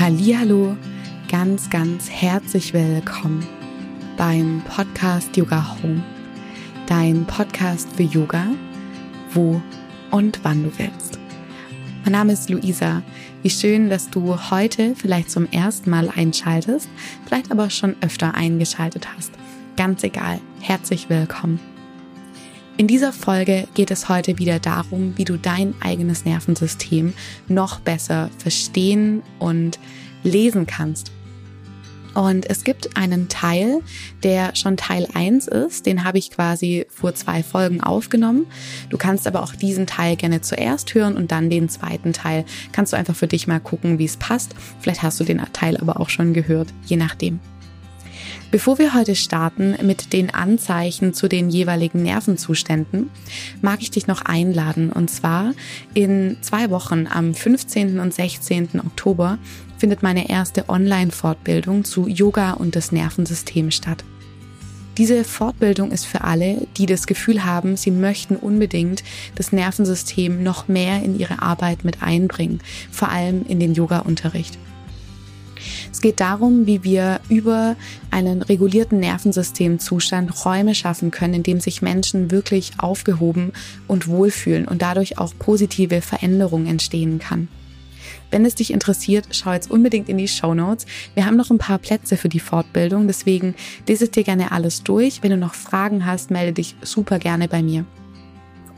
Hallo, ganz, ganz herzlich willkommen beim Podcast Yoga Home, dein Podcast für Yoga, wo und wann du willst. Mein Name ist Luisa. Wie schön, dass du heute vielleicht zum ersten Mal einschaltest, vielleicht aber schon öfter eingeschaltet hast. Ganz egal, herzlich willkommen. In dieser Folge geht es heute wieder darum, wie du dein eigenes Nervensystem noch besser verstehen und lesen kannst. Und es gibt einen Teil, der schon Teil 1 ist, den habe ich quasi vor zwei Folgen aufgenommen. Du kannst aber auch diesen Teil gerne zuerst hören und dann den zweiten Teil. Kannst du einfach für dich mal gucken, wie es passt. Vielleicht hast du den Teil aber auch schon gehört, je nachdem. Bevor wir heute starten mit den Anzeichen zu den jeweiligen Nervenzuständen, mag ich dich noch einladen. Und zwar in zwei Wochen am 15. und 16. Oktober findet meine erste Online-Fortbildung zu Yoga und das Nervensystem statt. Diese Fortbildung ist für alle, die das Gefühl haben, sie möchten unbedingt das Nervensystem noch mehr in ihre Arbeit mit einbringen, vor allem in den Yoga-Unterricht. Es geht darum, wie wir über einen regulierten Nervensystemzustand Räume schaffen können, in dem sich Menschen wirklich aufgehoben und wohlfühlen und dadurch auch positive Veränderungen entstehen kann. Wenn es dich interessiert, schau jetzt unbedingt in die Show Notes. Wir haben noch ein paar Plätze für die Fortbildung, deswegen lese es dir gerne alles durch. Wenn du noch Fragen hast, melde dich super gerne bei mir.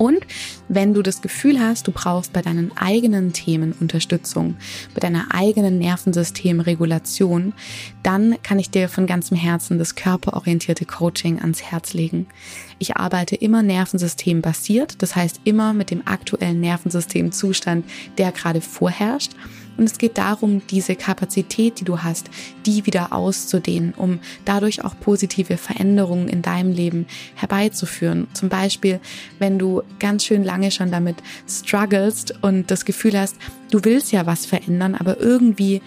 Und wenn du das Gefühl hast, du brauchst bei deinen eigenen Themen Unterstützung, bei deiner eigenen Nervensystemregulation, dann kann ich dir von ganzem Herzen das körperorientierte Coaching ans Herz legen. Ich arbeite immer nervensystembasiert, das heißt immer mit dem aktuellen Nervensystemzustand, der gerade vorherrscht und es geht darum, diese Kapazität, die du hast, die wieder auszudehnen, um dadurch auch positive Veränderungen in deinem Leben herbeizuführen. Zum Beispiel, wenn du ganz schön lange schon damit strugglest und das Gefühl hast, du willst ja was verändern, aber irgendwie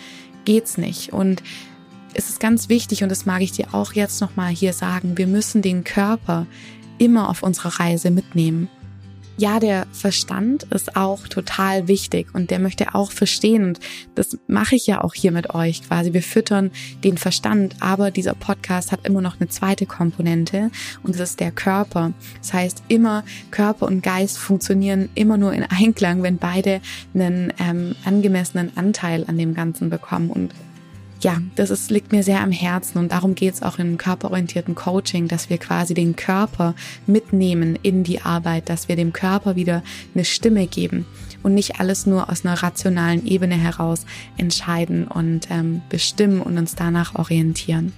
geht's nicht. Und es ist ganz wichtig, und das mag ich dir auch jetzt nochmal hier sagen, wir müssen den Körper immer auf unserer Reise mitnehmen ja, der Verstand ist auch total wichtig und der möchte auch verstehen und das mache ich ja auch hier mit euch quasi. Wir füttern den Verstand, aber dieser Podcast hat immer noch eine zweite Komponente und das ist der Körper. Das heißt, immer Körper und Geist funktionieren immer nur in Einklang, wenn beide einen ähm, angemessenen Anteil an dem Ganzen bekommen und ja, das ist, liegt mir sehr am Herzen und darum geht es auch im körperorientierten Coaching, dass wir quasi den Körper mitnehmen in die Arbeit, dass wir dem Körper wieder eine Stimme geben und nicht alles nur aus einer rationalen Ebene heraus entscheiden und ähm, bestimmen und uns danach orientieren.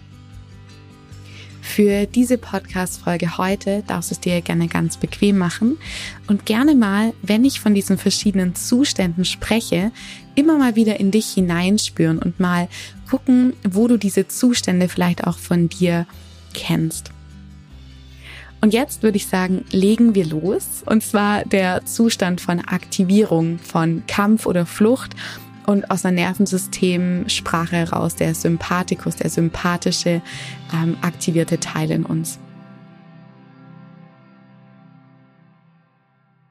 Für diese Podcast-Folge heute darfst du es dir gerne ganz bequem machen und gerne mal, wenn ich von diesen verschiedenen Zuständen spreche, immer mal wieder in dich hineinspüren und mal gucken, wo du diese Zustände vielleicht auch von dir kennst. Und jetzt würde ich sagen, legen wir los. Und zwar der Zustand von Aktivierung, von Kampf oder Flucht und aus einer Nervensystemsprache heraus, der Sympathikus, der sympathische, ähm, aktivierte Teil in uns.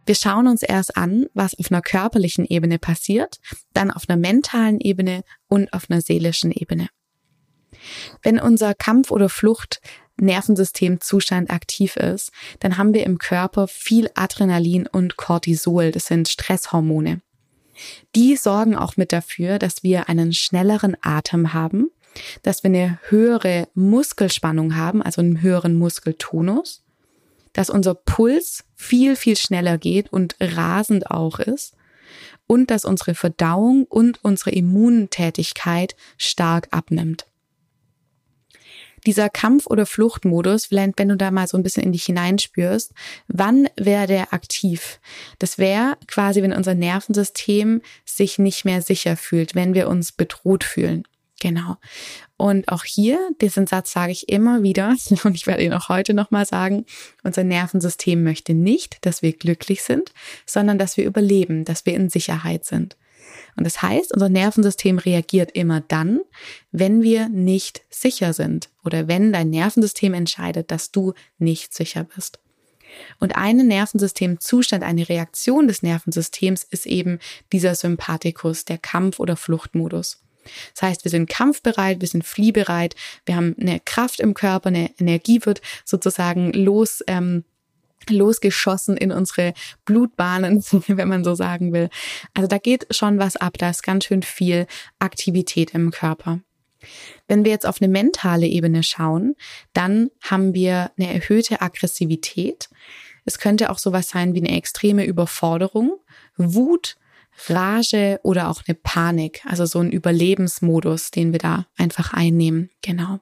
Wir schauen uns erst an, was auf einer körperlichen Ebene passiert, dann auf einer mentalen Ebene und auf einer seelischen Ebene. Wenn unser Kampf- oder Flucht Nervensystemzustand aktiv ist, dann haben wir im Körper viel Adrenalin und Cortisol, das sind Stresshormone. Die sorgen auch mit dafür, dass wir einen schnelleren Atem haben, dass wir eine höhere Muskelspannung haben, also einen höheren Muskeltonus, dass unser Puls viel, viel schneller geht und rasend auch ist und dass unsere Verdauung und unsere Immuntätigkeit stark abnimmt dieser Kampf- oder Fluchtmodus, vielleicht wenn du da mal so ein bisschen in dich hineinspürst, wann wäre der aktiv? Das wäre quasi, wenn unser Nervensystem sich nicht mehr sicher fühlt, wenn wir uns bedroht fühlen. Genau. Und auch hier, diesen Satz sage ich immer wieder und ich werde ihn auch heute nochmal sagen, unser Nervensystem möchte nicht, dass wir glücklich sind, sondern dass wir überleben, dass wir in Sicherheit sind. Und das heißt, unser Nervensystem reagiert immer dann, wenn wir nicht sicher sind oder wenn dein Nervensystem entscheidet, dass du nicht sicher bist. Und ein Nervensystemzustand, eine Reaktion des Nervensystems ist eben dieser Sympathikus, der Kampf- oder Fluchtmodus. Das heißt, wir sind kampfbereit, wir sind fliehbereit, wir haben eine Kraft im Körper, eine Energie wird sozusagen los. Ähm, losgeschossen in unsere Blutbahnen, wenn man so sagen will. Also da geht schon was ab, da ist ganz schön viel Aktivität im Körper. Wenn wir jetzt auf eine mentale Ebene schauen, dann haben wir eine erhöhte Aggressivität. Es könnte auch sowas sein wie eine extreme Überforderung, Wut, Rage oder auch eine Panik, also so ein Überlebensmodus, den wir da einfach einnehmen. Genau.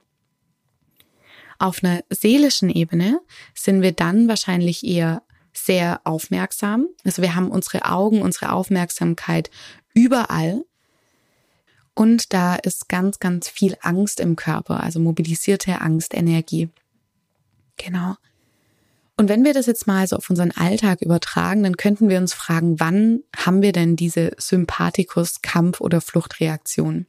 Auf einer seelischen Ebene sind wir dann wahrscheinlich eher sehr aufmerksam. Also wir haben unsere Augen, unsere Aufmerksamkeit überall. Und da ist ganz, ganz viel Angst im Körper, also mobilisierte Angstenergie. Genau. Und wenn wir das jetzt mal so auf unseren Alltag übertragen, dann könnten wir uns fragen, wann haben wir denn diese Sympathikus-Kampf- oder Fluchtreaktion?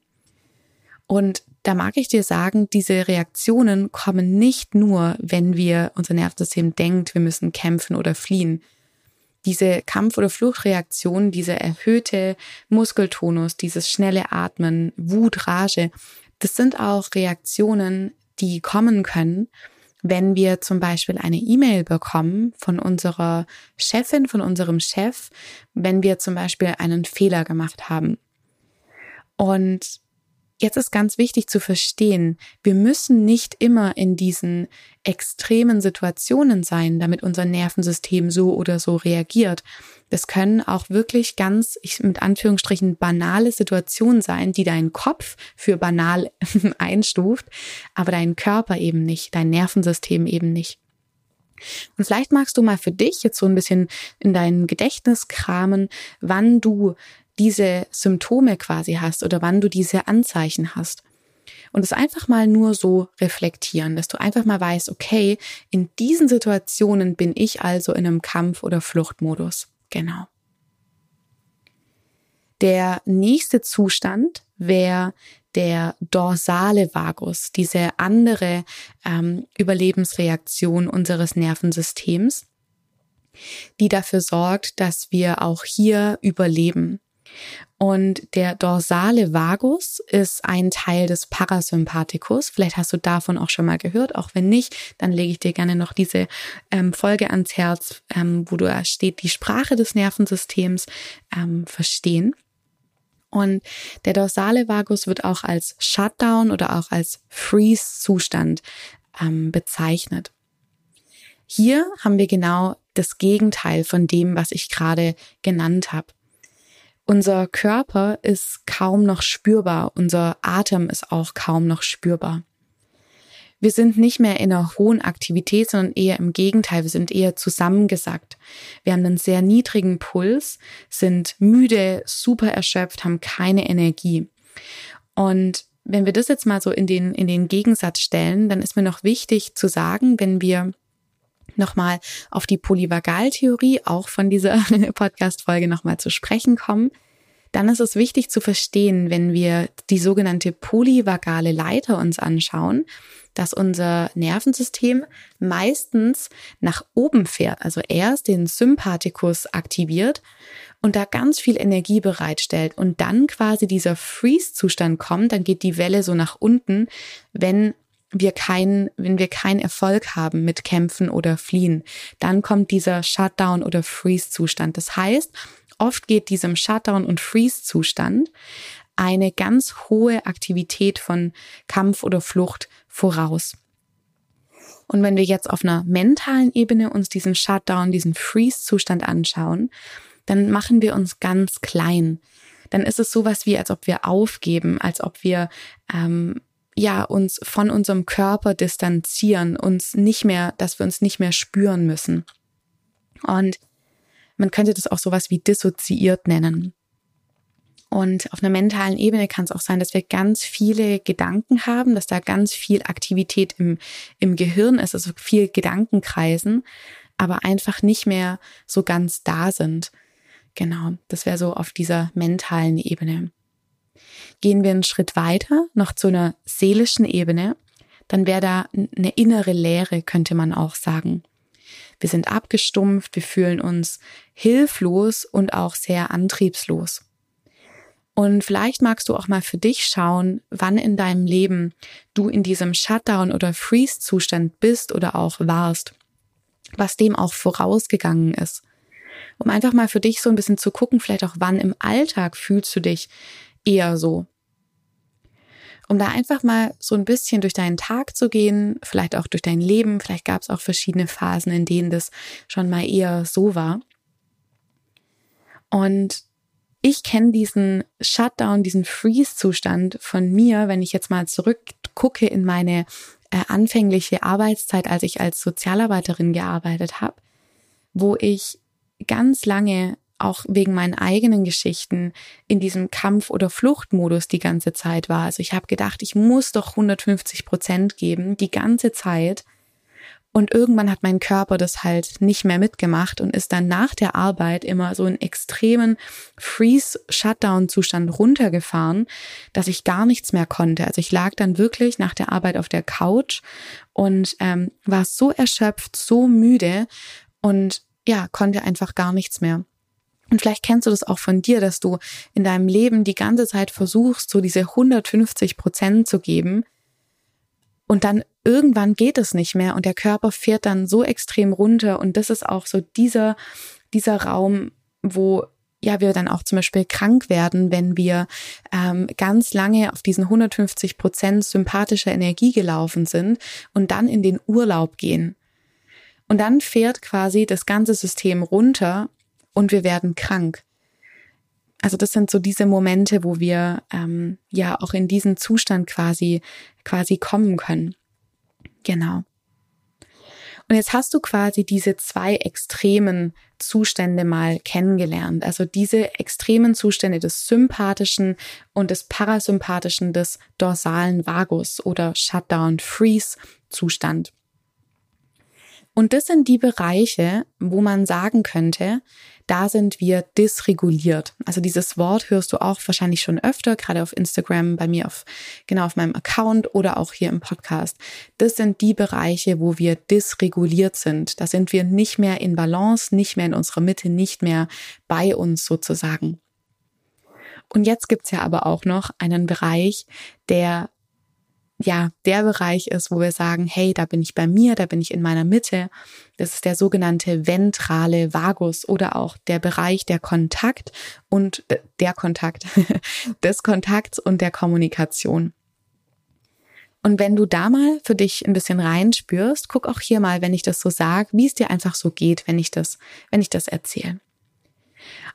Und da mag ich dir sagen, diese Reaktionen kommen nicht nur, wenn wir unser Nervensystem denkt, wir müssen kämpfen oder fliehen. Diese Kampf- oder Fluchtreaktion, diese erhöhte Muskeltonus, dieses schnelle Atmen, Wut, Rage, das sind auch Reaktionen, die kommen können, wenn wir zum Beispiel eine E-Mail bekommen von unserer Chefin, von unserem Chef, wenn wir zum Beispiel einen Fehler gemacht haben. Und jetzt ist ganz wichtig zu verstehen, wir müssen nicht immer in diesen extremen Situationen sein, damit unser Nervensystem so oder so reagiert. Das können auch wirklich ganz, ich, mit Anführungsstrichen, banale Situationen sein, die dein Kopf für banal einstuft, aber dein Körper eben nicht, dein Nervensystem eben nicht. Und vielleicht magst du mal für dich jetzt so ein bisschen in dein Gedächtnis kramen, wann du diese Symptome quasi hast oder wann du diese Anzeichen hast. Und es einfach mal nur so reflektieren, dass du einfach mal weißt, okay, in diesen Situationen bin ich also in einem Kampf- oder Fluchtmodus. Genau. Der nächste Zustand wäre der dorsale Vagus, diese andere ähm, Überlebensreaktion unseres Nervensystems, die dafür sorgt, dass wir auch hier überleben. Und der dorsale Vagus ist ein Teil des Parasympathikus. Vielleicht hast du davon auch schon mal gehört. Auch wenn nicht, dann lege ich dir gerne noch diese ähm, Folge ans Herz, ähm, wo da steht, die Sprache des Nervensystems ähm, verstehen. Und der dorsale Vagus wird auch als Shutdown oder auch als Freeze-Zustand ähm, bezeichnet. Hier haben wir genau das Gegenteil von dem, was ich gerade genannt habe. Unser Körper ist kaum noch spürbar, unser Atem ist auch kaum noch spürbar. Wir sind nicht mehr in einer hohen Aktivität, sondern eher im Gegenteil, wir sind eher zusammengesackt. Wir haben einen sehr niedrigen Puls, sind müde, super erschöpft, haben keine Energie. Und wenn wir das jetzt mal so in den, in den Gegensatz stellen, dann ist mir noch wichtig zu sagen, wenn wir nochmal auf die Polyvagaltheorie auch von dieser Podcast-Folge nochmal zu sprechen kommen, dann ist es wichtig zu verstehen, wenn wir die sogenannte polyvagale Leiter uns anschauen, dass unser Nervensystem meistens nach oben fährt, also erst den Sympathikus aktiviert und da ganz viel Energie bereitstellt und dann quasi dieser Freeze-Zustand kommt, dann geht die Welle so nach unten, wenn wir keinen, wenn wir keinen Erfolg haben mit Kämpfen oder Fliehen, dann kommt dieser Shutdown oder Freeze-Zustand. Das heißt, oft geht diesem Shutdown und Freeze-Zustand eine ganz hohe Aktivität von Kampf oder Flucht voraus. Und wenn wir jetzt auf einer mentalen Ebene uns diesen Shutdown, diesen Freeze-Zustand anschauen, dann machen wir uns ganz klein. Dann ist es sowas wie, als ob wir aufgeben, als ob wir ähm, ja, uns von unserem Körper distanzieren, uns nicht mehr, dass wir uns nicht mehr spüren müssen. Und man könnte das auch sowas wie dissoziiert nennen. Und auf einer mentalen Ebene kann es auch sein, dass wir ganz viele Gedanken haben, dass da ganz viel Aktivität im, im Gehirn ist, also viel Gedankenkreisen, aber einfach nicht mehr so ganz da sind. Genau, das wäre so auf dieser mentalen Ebene. Gehen wir einen Schritt weiter, noch zu einer seelischen Ebene, dann wäre da eine innere Leere, könnte man auch sagen. Wir sind abgestumpft, wir fühlen uns hilflos und auch sehr antriebslos. Und vielleicht magst du auch mal für dich schauen, wann in deinem Leben du in diesem Shutdown oder Freeze-Zustand bist oder auch warst, was dem auch vorausgegangen ist. Um einfach mal für dich so ein bisschen zu gucken, vielleicht auch wann im Alltag fühlst du dich eher so. Um da einfach mal so ein bisschen durch deinen Tag zu gehen, vielleicht auch durch dein Leben, vielleicht gab es auch verschiedene Phasen, in denen das schon mal eher so war. Und ich kenne diesen Shutdown, diesen Freeze-Zustand von mir, wenn ich jetzt mal zurückgucke in meine äh, anfängliche Arbeitszeit, als ich als Sozialarbeiterin gearbeitet habe, wo ich ganz lange auch wegen meinen eigenen Geschichten in diesem Kampf- oder Fluchtmodus die ganze Zeit war. Also ich habe gedacht, ich muss doch 150 Prozent geben, die ganze Zeit. Und irgendwann hat mein Körper das halt nicht mehr mitgemacht und ist dann nach der Arbeit immer so in extremen Freeze-Shutdown-Zustand runtergefahren, dass ich gar nichts mehr konnte. Also ich lag dann wirklich nach der Arbeit auf der Couch und ähm, war so erschöpft, so müde und ja, konnte einfach gar nichts mehr. Und vielleicht kennst du das auch von dir, dass du in deinem Leben die ganze Zeit versuchst, so diese 150 Prozent zu geben und dann irgendwann geht es nicht mehr und der Körper fährt dann so extrem runter und das ist auch so dieser, dieser Raum, wo ja, wir dann auch zum Beispiel krank werden, wenn wir ähm, ganz lange auf diesen 150 Prozent sympathischer Energie gelaufen sind und dann in den Urlaub gehen. Und dann fährt quasi das ganze System runter und wir werden krank. Also das sind so diese Momente, wo wir ähm, ja auch in diesen Zustand quasi quasi kommen können. Genau. Und jetzt hast du quasi diese zwei extremen Zustände mal kennengelernt. Also diese extremen Zustände des sympathischen und des parasympathischen des dorsalen Vagus oder Shutdown Freeze Zustand. Und das sind die Bereiche, wo man sagen könnte, da sind wir dysreguliert. Also dieses Wort hörst du auch wahrscheinlich schon öfter, gerade auf Instagram, bei mir auf, genau auf meinem Account oder auch hier im Podcast. Das sind die Bereiche, wo wir dysreguliert sind. Da sind wir nicht mehr in Balance, nicht mehr in unserer Mitte, nicht mehr bei uns sozusagen. Und jetzt gibt's ja aber auch noch einen Bereich, der ja der Bereich ist, wo wir sagen, hey, da bin ich bei mir, da bin ich in meiner Mitte. Das ist der sogenannte ventrale Vagus oder auch der Bereich der Kontakt und äh, der Kontakt, des Kontakts und der Kommunikation. Und wenn du da mal für dich ein bisschen reinspürst, guck auch hier mal, wenn ich das so sage, wie es dir einfach so geht, wenn ich das, wenn ich das erzähle.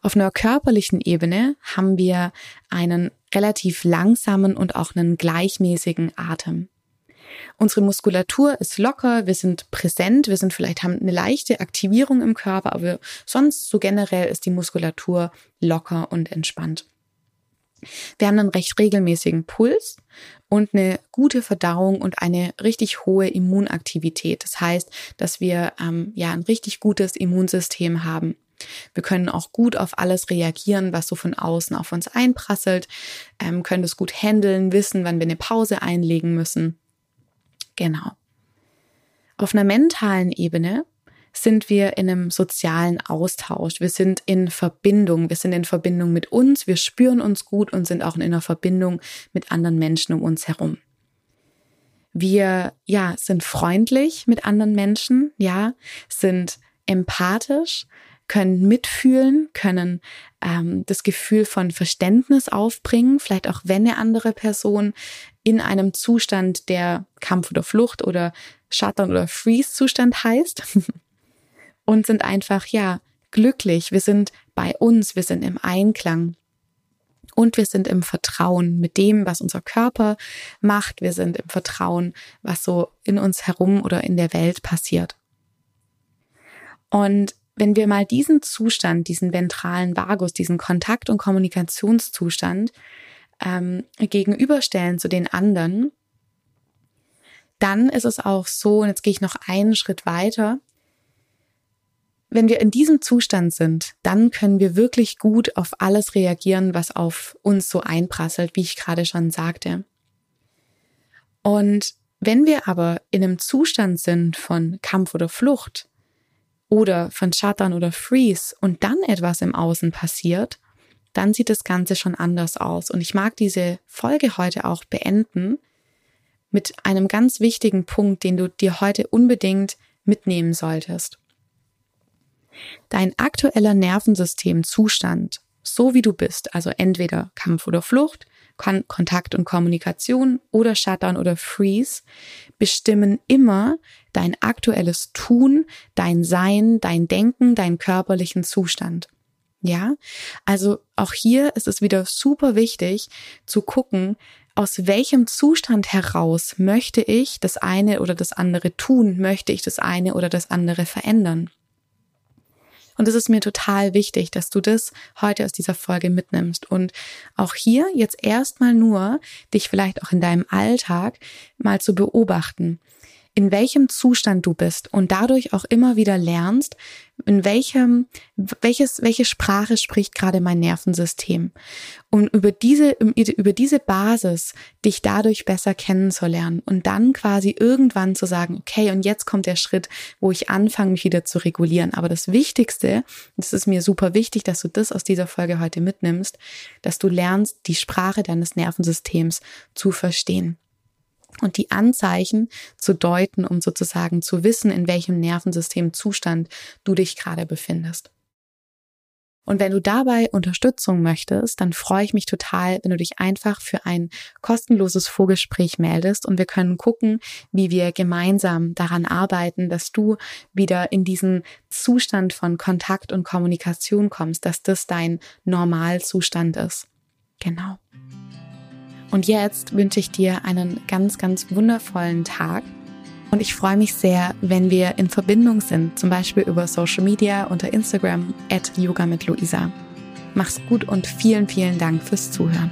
Auf einer körperlichen Ebene haben wir einen relativ langsamen und auch einen gleichmäßigen Atem. Unsere Muskulatur ist locker, wir sind präsent, wir sind vielleicht haben eine leichte Aktivierung im Körper, aber sonst so generell ist die Muskulatur locker und entspannt. Wir haben einen recht regelmäßigen Puls und eine gute Verdauung und eine richtig hohe Immunaktivität. Das heißt, dass wir ähm, ja ein richtig gutes Immunsystem haben. Wir können auch gut auf alles reagieren, was so von außen auf uns einprasselt, ähm, können das gut handeln, wissen, wann wir eine Pause einlegen müssen. Genau. Auf einer mentalen Ebene sind wir in einem sozialen Austausch. Wir sind in Verbindung. Wir sind in Verbindung mit uns. Wir spüren uns gut und sind auch in einer Verbindung mit anderen Menschen um uns herum. Wir, ja, sind freundlich mit anderen Menschen. Ja, sind empathisch, können mitfühlen, können ähm, das Gefühl von Verständnis aufbringen, vielleicht auch wenn eine andere Person in einem Zustand der Kampf oder Flucht oder Shutdown oder Freeze-Zustand heißt und sind einfach, ja, glücklich. Wir sind bei uns, wir sind im Einklang. Und wir sind im Vertrauen mit dem, was unser Körper macht. Wir sind im Vertrauen, was so in uns herum oder in der Welt passiert. Und wenn wir mal diesen Zustand, diesen ventralen Vagus, diesen Kontakt- und Kommunikationszustand ähm, gegenüberstellen zu den anderen, dann ist es auch so, und jetzt gehe ich noch einen Schritt weiter, wenn wir in diesem Zustand sind, dann können wir wirklich gut auf alles reagieren, was auf uns so einprasselt, wie ich gerade schon sagte. Und wenn wir aber in einem Zustand sind von Kampf oder Flucht, oder von Shutdown oder Freeze und dann etwas im Außen passiert, dann sieht das Ganze schon anders aus. Und ich mag diese Folge heute auch beenden mit einem ganz wichtigen Punkt, den du dir heute unbedingt mitnehmen solltest. Dein aktueller Nervensystemzustand, so wie du bist, also entweder Kampf oder Flucht, Kon Kontakt und Kommunikation oder Shutdown oder Freeze, bestimmen immer dein aktuelles Tun, dein Sein, dein Denken, deinen körperlichen Zustand. Ja, also auch hier ist es wieder super wichtig zu gucken, aus welchem Zustand heraus möchte ich das eine oder das andere tun, möchte ich das eine oder das andere verändern. Und es ist mir total wichtig, dass du das heute aus dieser Folge mitnimmst. Und auch hier jetzt erstmal nur dich vielleicht auch in deinem Alltag mal zu beobachten in welchem Zustand du bist und dadurch auch immer wieder lernst, in welchem, welches, welche Sprache spricht gerade mein Nervensystem. Um über diese, über diese Basis dich dadurch besser kennenzulernen und dann quasi irgendwann zu sagen, okay, und jetzt kommt der Schritt, wo ich anfange, mich wieder zu regulieren. Aber das Wichtigste, das ist mir super wichtig, dass du das aus dieser Folge heute mitnimmst, dass du lernst, die Sprache deines Nervensystems zu verstehen und die Anzeichen zu deuten, um sozusagen zu wissen, in welchem Nervensystemzustand du dich gerade befindest. Und wenn du dabei Unterstützung möchtest, dann freue ich mich total, wenn du dich einfach für ein kostenloses Vorgespräch meldest und wir können gucken, wie wir gemeinsam daran arbeiten, dass du wieder in diesen Zustand von Kontakt und Kommunikation kommst, dass das dein Normalzustand ist. Genau. Und jetzt wünsche ich dir einen ganz, ganz wundervollen Tag. Und ich freue mich sehr, wenn wir in Verbindung sind, zum Beispiel über Social Media unter Instagram at Yoga mit Luisa. Mach's gut und vielen, vielen Dank fürs Zuhören.